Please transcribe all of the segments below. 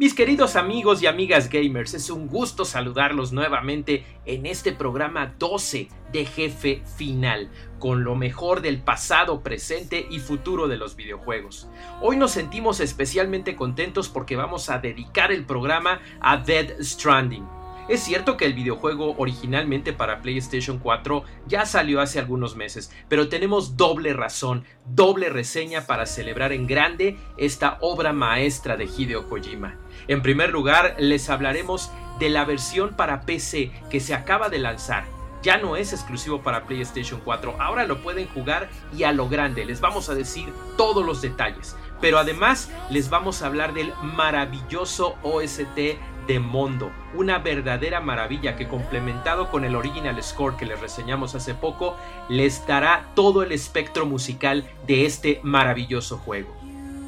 Mis queridos amigos y amigas gamers, es un gusto saludarlos nuevamente en este programa 12 de Jefe Final, con lo mejor del pasado, presente y futuro de los videojuegos. Hoy nos sentimos especialmente contentos porque vamos a dedicar el programa a Dead Stranding. Es cierto que el videojuego originalmente para PlayStation 4 ya salió hace algunos meses, pero tenemos doble razón, doble reseña para celebrar en grande esta obra maestra de Hideo Kojima. En primer lugar, les hablaremos de la versión para PC que se acaba de lanzar. Ya no es exclusivo para PlayStation 4, ahora lo pueden jugar y a lo grande. Les vamos a decir todos los detalles. Pero además les vamos a hablar del maravilloso OST de Mondo, una verdadera maravilla que complementado con el original score que les reseñamos hace poco, les dará todo el espectro musical de este maravilloso juego.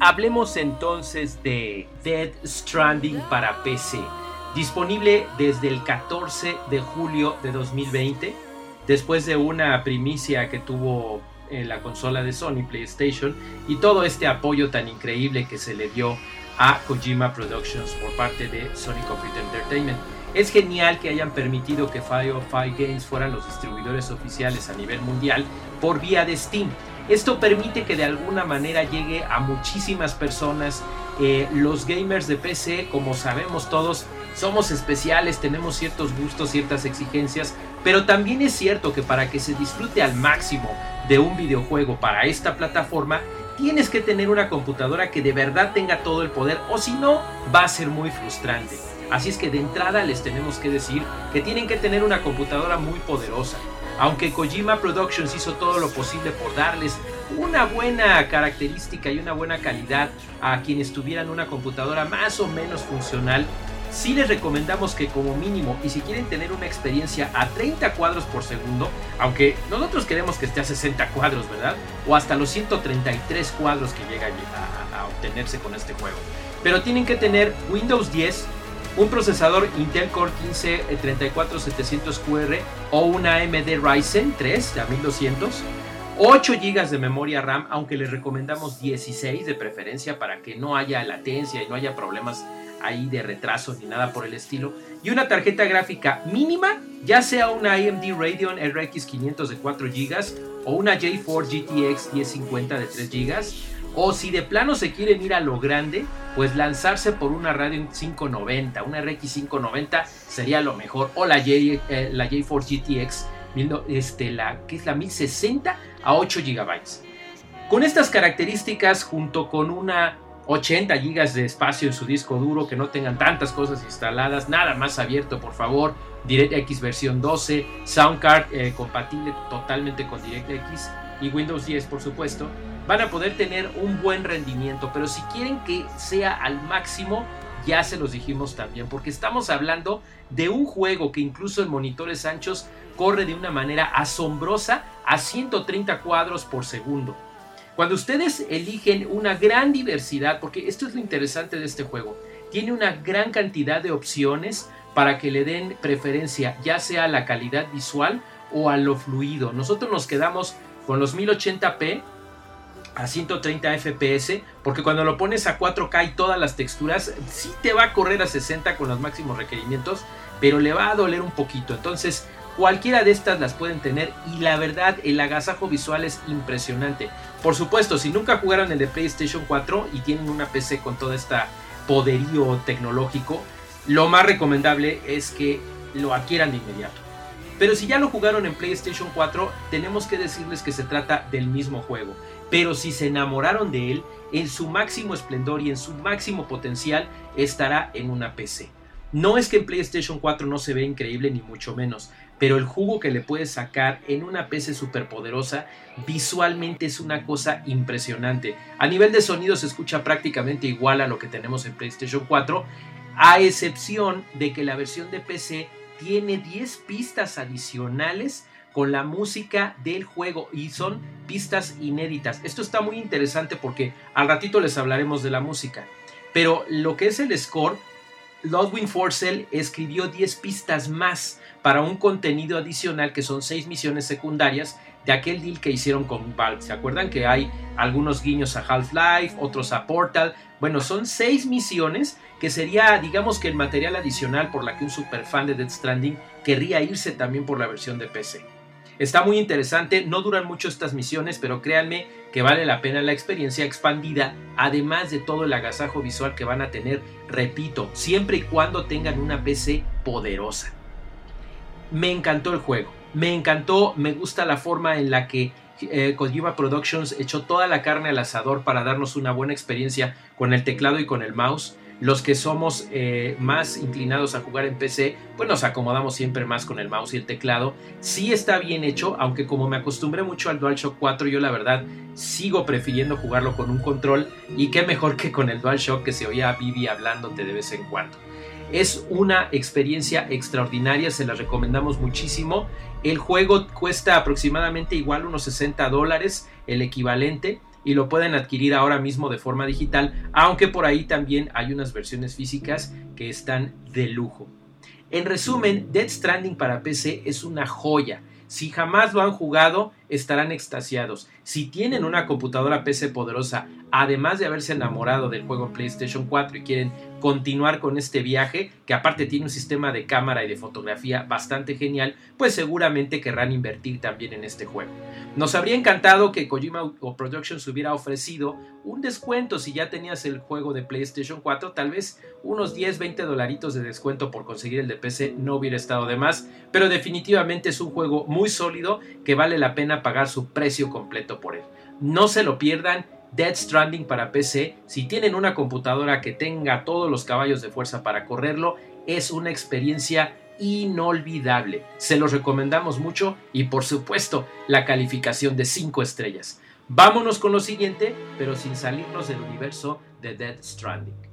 Hablemos entonces de Dead Stranding para PC, disponible desde el 14 de julio de 2020, después de una primicia que tuvo en la consola de Sony PlayStation y todo este apoyo tan increíble que se le dio a Kojima Productions por parte de Sony Computer Entertainment. Es genial que hayan permitido que Firefly Games fueran los distribuidores oficiales a nivel mundial por vía de Steam. Esto permite que de alguna manera llegue a muchísimas personas. Eh, los gamers de PC, como sabemos todos, somos especiales, tenemos ciertos gustos, ciertas exigencias, pero también es cierto que para que se disfrute al máximo de un videojuego para esta plataforma, tienes que tener una computadora que de verdad tenga todo el poder o si no va a ser muy frustrante. Así es que de entrada les tenemos que decir que tienen que tener una computadora muy poderosa. Aunque Kojima Productions hizo todo lo posible por darles una buena característica y una buena calidad a quienes tuvieran una computadora más o menos funcional, sí les recomendamos que como mínimo, y si quieren tener una experiencia a 30 cuadros por segundo, aunque nosotros queremos que esté a 60 cuadros, ¿verdad? O hasta los 133 cuadros que llega a, obtenerse con este juego. Pero tienen que tener Windows 10, un procesador Intel Core 15 34700QR o una AMD Ryzen 3 a 1200. 8 GB de memoria RAM, aunque les recomendamos 16 de preferencia para que no haya latencia y no haya problemas ahí de retraso ni nada por el estilo. Y una tarjeta gráfica mínima, ya sea una AMD Radeon RX 500 de 4 GB o una J4 GTX 1050 de 3 GB. O si de plano se quieren ir a lo grande, pues lanzarse por una Radeon 590, una RX 590 sería lo mejor. O la, J, eh, la J4 GTX, este, la, que es la 1060 a 8 GB. Con estas características, junto con una 80 GB de espacio en su disco duro, que no tengan tantas cosas instaladas, nada más abierto, por favor. DirectX versión 12, Soundcard eh, compatible totalmente con DirectX y Windows 10, por supuesto. Van a poder tener un buen rendimiento, pero si quieren que sea al máximo, ya se los dijimos también, porque estamos hablando de un juego que incluso en monitores anchos corre de una manera asombrosa a 130 cuadros por segundo. Cuando ustedes eligen una gran diversidad, porque esto es lo interesante de este juego, tiene una gran cantidad de opciones para que le den preferencia ya sea a la calidad visual o a lo fluido. Nosotros nos quedamos con los 1080p a 130 fps, porque cuando lo pones a 4K y todas las texturas, sí te va a correr a 60 con los máximos requerimientos, pero le va a doler un poquito. Entonces, cualquiera de estas las pueden tener y la verdad, el agasajo visual es impresionante. Por supuesto, si nunca jugaron el de PlayStation 4 y tienen una PC con todo este poderío tecnológico, lo más recomendable es que lo adquieran de inmediato. Pero si ya lo jugaron en PlayStation 4, tenemos que decirles que se trata del mismo juego. Pero si se enamoraron de él, en su máximo esplendor y en su máximo potencial estará en una PC. No es que en PlayStation 4 no se vea increíble ni mucho menos, pero el jugo que le puedes sacar en una PC superpoderosa visualmente es una cosa impresionante. A nivel de sonido se escucha prácticamente igual a lo que tenemos en PlayStation 4, a excepción de que la versión de PC tiene 10 pistas adicionales con la música del juego y son pistas inéditas. Esto está muy interesante porque al ratito les hablaremos de la música. Pero lo que es el score, Ludwig Forcell escribió 10 pistas más para un contenido adicional que son 6 misiones secundarias de aquel deal que hicieron con Valve. ¿Se acuerdan que hay algunos guiños a Half-Life, otros a Portal? Bueno, son 6 misiones que sería, digamos que el material adicional por la que un superfan de Death Stranding querría irse también por la versión de PC. Está muy interesante, no duran mucho estas misiones, pero créanme que vale la pena la experiencia expandida, además de todo el agasajo visual que van a tener, repito, siempre y cuando tengan una PC poderosa. Me encantó el juego, me encantó, me gusta la forma en la que eh, Kojima Productions echó toda la carne al asador para darnos una buena experiencia con el teclado y con el mouse los que somos eh, más inclinados a jugar en PC, pues nos acomodamos siempre más con el mouse y el teclado. Sí está bien hecho, aunque como me acostumbré mucho al DualShock 4, yo la verdad sigo prefiriendo jugarlo con un control y qué mejor que con el DualShock que se oía a Vivi hablándote de vez en cuando. Es una experiencia extraordinaria, se la recomendamos muchísimo. El juego cuesta aproximadamente igual unos 60 dólares, el equivalente y lo pueden adquirir ahora mismo de forma digital, aunque por ahí también hay unas versiones físicas que están de lujo. En resumen, Dead Stranding para PC es una joya. Si jamás lo han jugado, estarán extasiados. Si tienen una computadora PC poderosa, además de haberse enamorado del juego PlayStation 4 y quieren continuar con este viaje, que aparte tiene un sistema de cámara y de fotografía bastante genial, pues seguramente querrán invertir también en este juego. Nos habría encantado que Kojima o Productions hubiera ofrecido un descuento si ya tenías el juego de PlayStation 4, tal vez unos 10, 20 dolaritos de descuento por conseguir el de PC no hubiera estado de más, pero definitivamente es un juego muy sólido que vale la pena pagar su precio completo por él. No se lo pierdan, Dead Stranding para PC, si tienen una computadora que tenga todos los caballos de fuerza para correrlo, es una experiencia inolvidable. Se los recomendamos mucho y por supuesto la calificación de 5 estrellas. Vámonos con lo siguiente, pero sin salirnos del universo de Dead Stranding.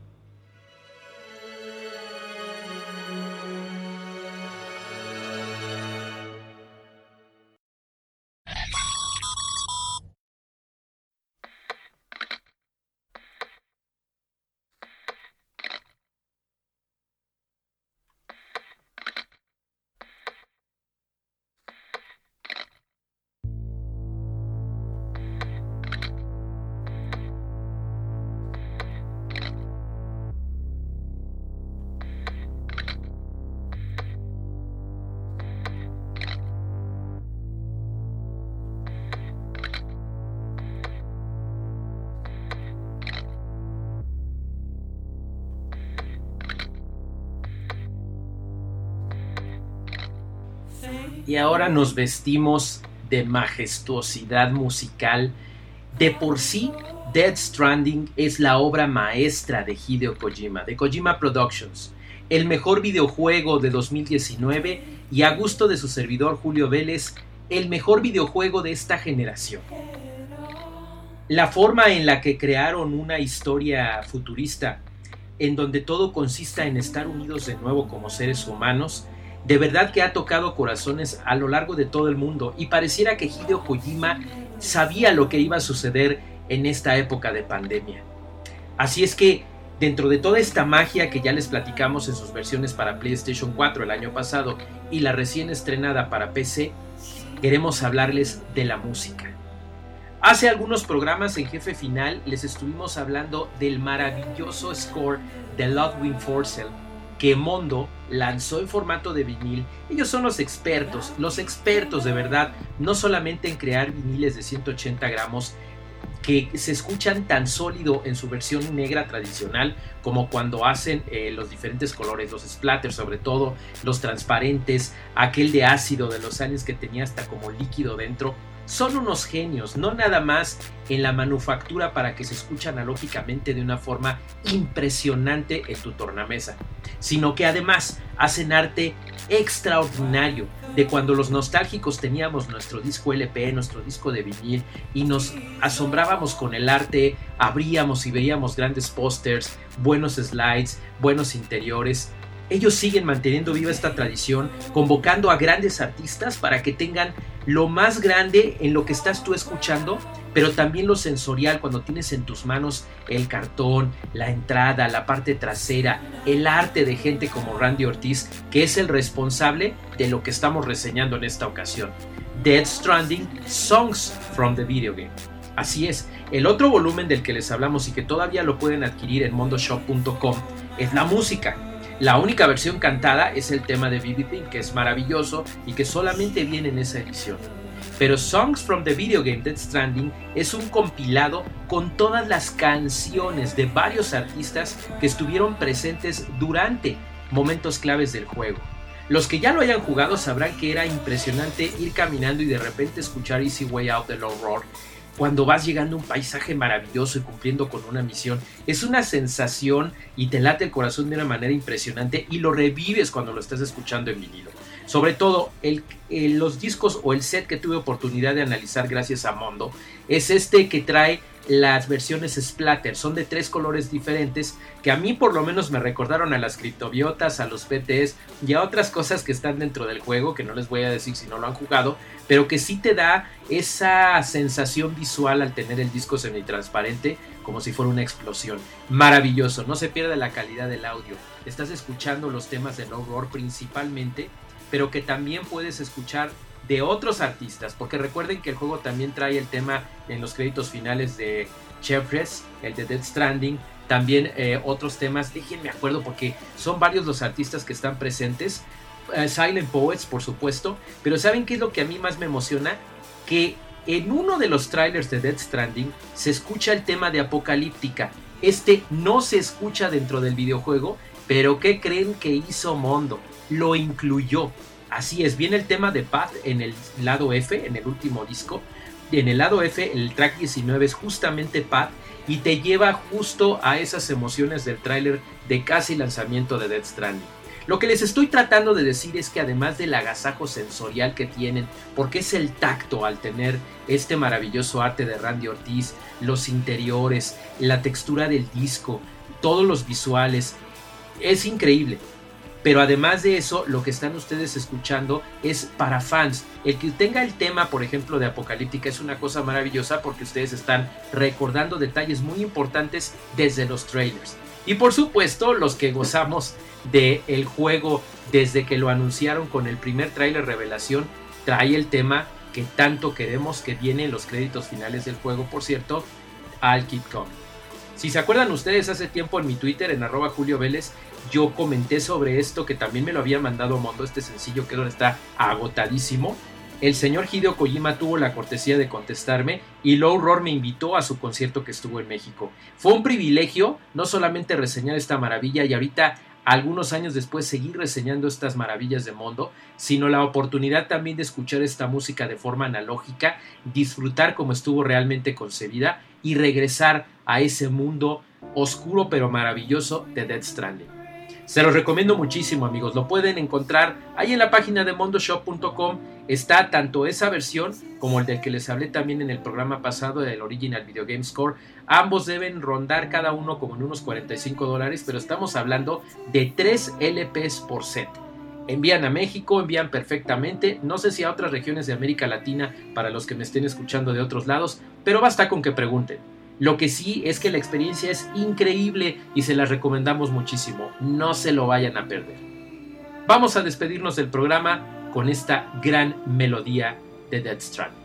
Y ahora nos vestimos de majestuosidad musical. De por sí, Dead Stranding es la obra maestra de Hideo Kojima, de Kojima Productions, el mejor videojuego de 2019 y a gusto de su servidor Julio Vélez, el mejor videojuego de esta generación. La forma en la que crearon una historia futurista, en donde todo consista en estar unidos de nuevo como seres humanos, de verdad que ha tocado corazones a lo largo de todo el mundo y pareciera que Hideo Kojima sabía lo que iba a suceder en esta época de pandemia. Así es que dentro de toda esta magia que ya les platicamos en sus versiones para PlayStation 4 el año pasado y la recién estrenada para PC, queremos hablarles de la música. Hace algunos programas en Jefe Final les estuvimos hablando del maravilloso score de Ludwig Forcell que Mondo lanzó en formato de vinil. Ellos son los expertos, los expertos de verdad, no solamente en crear viniles de 180 gramos que se escuchan tan sólido en su versión negra tradicional como cuando hacen eh, los diferentes colores, los splatters sobre todo, los transparentes, aquel de ácido de los años que tenía hasta como líquido dentro. Son unos genios, no nada más en la manufactura para que se escuche analógicamente de una forma impresionante en tu tornamesa, sino que además hacen arte extraordinario de cuando los nostálgicos teníamos nuestro disco LP, nuestro disco de vinil y nos asombrábamos con el arte, abríamos y veíamos grandes pósters, buenos slides, buenos interiores. Ellos siguen manteniendo viva esta tradición, convocando a grandes artistas para que tengan lo más grande en lo que estás tú escuchando, pero también lo sensorial cuando tienes en tus manos el cartón, la entrada, la parte trasera, el arte de gente como Randy Ortiz, que es el responsable de lo que estamos reseñando en esta ocasión. Dead Stranding Songs from the Video Game. Así es, el otro volumen del que les hablamos y que todavía lo pueden adquirir en mondoshop.com es la música. La única versión cantada es el tema de BB Pink, que es maravilloso y que solamente viene en esa edición. Pero Songs from the Video Game Dead Stranding es un compilado con todas las canciones de varios artistas que estuvieron presentes durante momentos claves del juego. Los que ya lo hayan jugado sabrán que era impresionante ir caminando y de repente escuchar Easy Way Out de Low Roar cuando vas llegando a un paisaje maravilloso y cumpliendo con una misión. Es una sensación y te late el corazón de una manera impresionante y lo revives cuando lo estás escuchando en vinilo. Sobre todo, el, los discos o el set que tuve oportunidad de analizar gracias a Mondo es este que trae las versiones splatter. Son de tres colores diferentes que a mí por lo menos me recordaron a las criptobiotas, a los PTs y a otras cosas que están dentro del juego, que no les voy a decir si no lo han jugado, pero que sí te da esa sensación visual al tener el disco semitransparente como si fuera una explosión. Maravilloso, no se pierde la calidad del audio. Estás escuchando los temas de No Roar principalmente pero que también puedes escuchar de otros artistas, porque recuerden que el juego también trae el tema en los créditos finales de Chefres, el de Dead Stranding, también eh, otros temas, déjenme acuerdo porque son varios los artistas que están presentes, eh, Silent Poets por supuesto, pero ¿saben qué es lo que a mí más me emociona? Que en uno de los trailers de Dead Stranding se escucha el tema de Apocalíptica, este no se escucha dentro del videojuego, pero ¿qué creen que hizo Mondo? Lo incluyó. Así es, viene el tema de Path en el lado F, en el último disco. En el lado F, el track 19 es justamente Path y te lleva justo a esas emociones del tráiler de casi lanzamiento de Dead Stranding. Lo que les estoy tratando de decir es que además del agasajo sensorial que tienen, porque es el tacto al tener este maravilloso arte de Randy Ortiz, los interiores, la textura del disco, todos los visuales, es increíble. Pero además de eso, lo que están ustedes escuchando es para fans. El que tenga el tema, por ejemplo, de Apocalíptica es una cosa maravillosa porque ustedes están recordando detalles muy importantes desde los trailers. Y por supuesto, los que gozamos del el juego desde que lo anunciaron con el primer trailer revelación, trae el tema que tanto queremos que viene en los créditos finales del juego, por cierto, al Kid Si se acuerdan ustedes, hace tiempo en mi Twitter, en arroba Julio Vélez, yo comenté sobre esto que también me lo había mandado Mondo, este sencillo que ahora está agotadísimo. El señor Hideo Kojima tuvo la cortesía de contestarme y Low Roar me invitó a su concierto que estuvo en México. Fue un privilegio no solamente reseñar esta maravilla y ahorita algunos años después seguir reseñando estas maravillas de Mondo, sino la oportunidad también de escuchar esta música de forma analógica, disfrutar como estuvo realmente concebida y regresar a ese mundo oscuro pero maravilloso de Dead Stranding. Se los recomiendo muchísimo amigos, lo pueden encontrar ahí en la página de mondoshop.com. Está tanto esa versión como el del que les hablé también en el programa pasado del Original Video Game Score. Ambos deben rondar cada uno como en unos 45 dólares, pero estamos hablando de 3 LPs por set. Envían a México, envían perfectamente, no sé si a otras regiones de América Latina para los que me estén escuchando de otros lados, pero basta con que pregunten. Lo que sí es que la experiencia es increíble y se la recomendamos muchísimo. No se lo vayan a perder. Vamos a despedirnos del programa con esta gran melodía de Dead Stranding.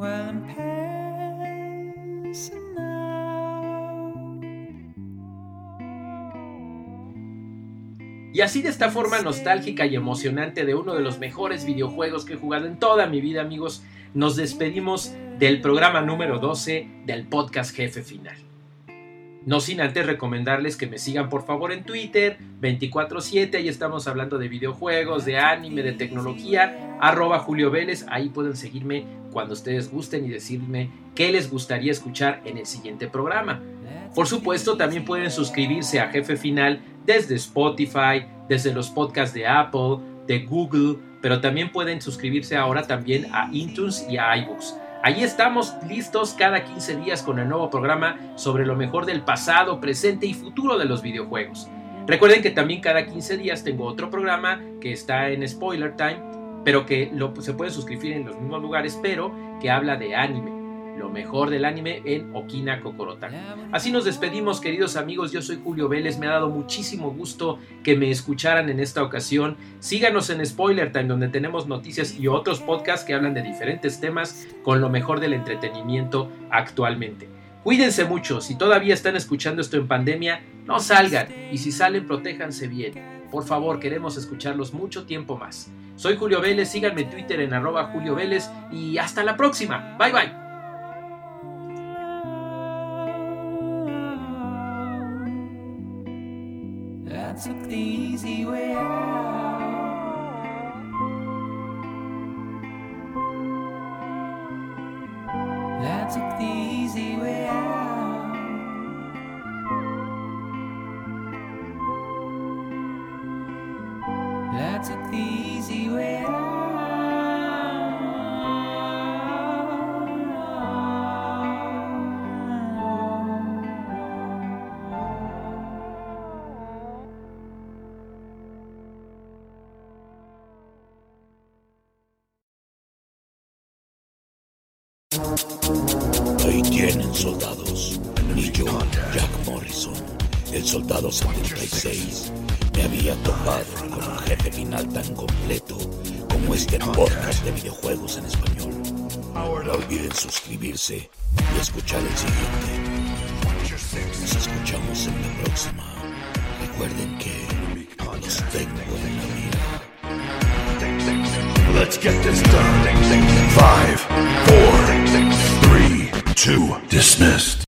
I'm passing. Y así de esta forma nostálgica y emocionante de uno de los mejores videojuegos que he jugado en toda mi vida, amigos, nos despedimos del programa número 12 del podcast Jefe Final. No sin antes recomendarles que me sigan por favor en Twitter 24/7, ahí estamos hablando de videojuegos, de anime, de tecnología, arroba Julio Vélez, ahí pueden seguirme cuando ustedes gusten y decirme qué les gustaría escuchar en el siguiente programa. Por supuesto, también pueden suscribirse a Jefe Final desde Spotify, desde los podcasts de Apple, de Google, pero también pueden suscribirse ahora también a iTunes y a iBooks. Allí estamos listos cada 15 días con el nuevo programa sobre lo mejor del pasado, presente y futuro de los videojuegos. Recuerden que también cada 15 días tengo otro programa que está en Spoiler Time, pero que se puede suscribir en los mismos lugares, pero que habla de anime lo mejor del anime en Okina Kokorotan. Así nos despedimos, queridos amigos. Yo soy Julio Vélez. Me ha dado muchísimo gusto que me escucharan en esta ocasión. Síganos en Spoiler Time, donde tenemos noticias y otros podcasts que hablan de diferentes temas con lo mejor del entretenimiento actualmente. Cuídense mucho. Si todavía están escuchando esto en pandemia, no salgan. Y si salen, protéjanse bien. Por favor, queremos escucharlos mucho tiempo más. Soy Julio Vélez, síganme en Twitter en arroba Julio Vélez y hasta la próxima. Bye bye. Took the easy way out. I took the easy way out. I took the easy way tienen soldados. Ni yo, Jack Morrison, el soldado 76, me había topado con un jefe final tan completo como este podcast de videojuegos en español. No olviden suscribirse y escuchar el siguiente. Nos escuchamos en la próxima. Recuerden que los tengo en la mira. Let's get this done. Five, four, two, dismissed.